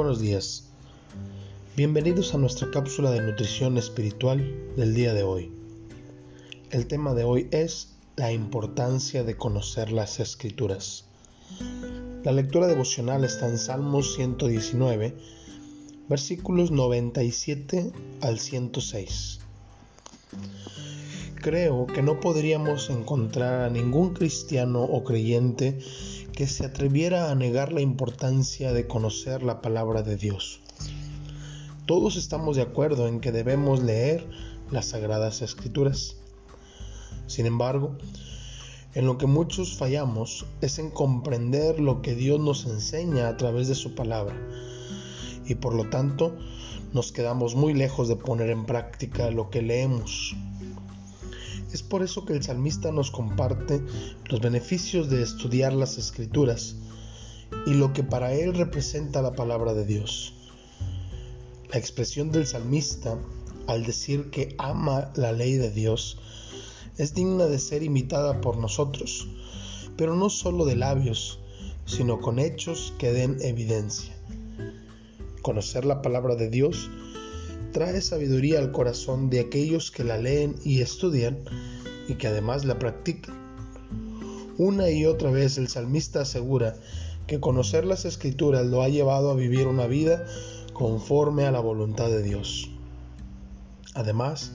buenos días. Bienvenidos a nuestra cápsula de nutrición espiritual del día de hoy. El tema de hoy es la importancia de conocer las escrituras. La lectura devocional está en Salmos 119, versículos 97 al 106. Creo que no podríamos encontrar a ningún cristiano o creyente que se atreviera a negar la importancia de conocer la palabra de Dios. Todos estamos de acuerdo en que debemos leer las sagradas escrituras. Sin embargo, en lo que muchos fallamos es en comprender lo que Dios nos enseña a través de su palabra y por lo tanto nos quedamos muy lejos de poner en práctica lo que leemos. Es por eso que el salmista nos comparte los beneficios de estudiar las escrituras y lo que para él representa la palabra de Dios. La expresión del salmista al decir que ama la ley de Dios es digna de ser imitada por nosotros, pero no solo de labios, sino con hechos que den evidencia. Conocer la palabra de Dios trae sabiduría al corazón de aquellos que la leen y estudian y que además la practican. Una y otra vez el salmista asegura que conocer las escrituras lo ha llevado a vivir una vida conforme a la voluntad de Dios. Además,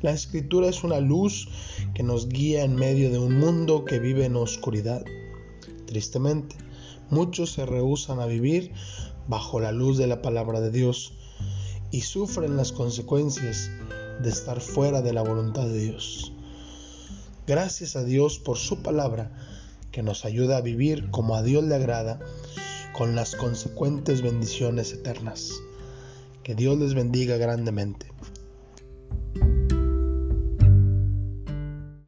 la escritura es una luz que nos guía en medio de un mundo que vive en oscuridad. Tristemente, muchos se rehúsan a vivir bajo la luz de la palabra de Dios y sufren las consecuencias de estar fuera de la voluntad de Dios. Gracias a Dios por su palabra que nos ayuda a vivir como a Dios le agrada con las consecuentes bendiciones eternas. Que Dios les bendiga grandemente.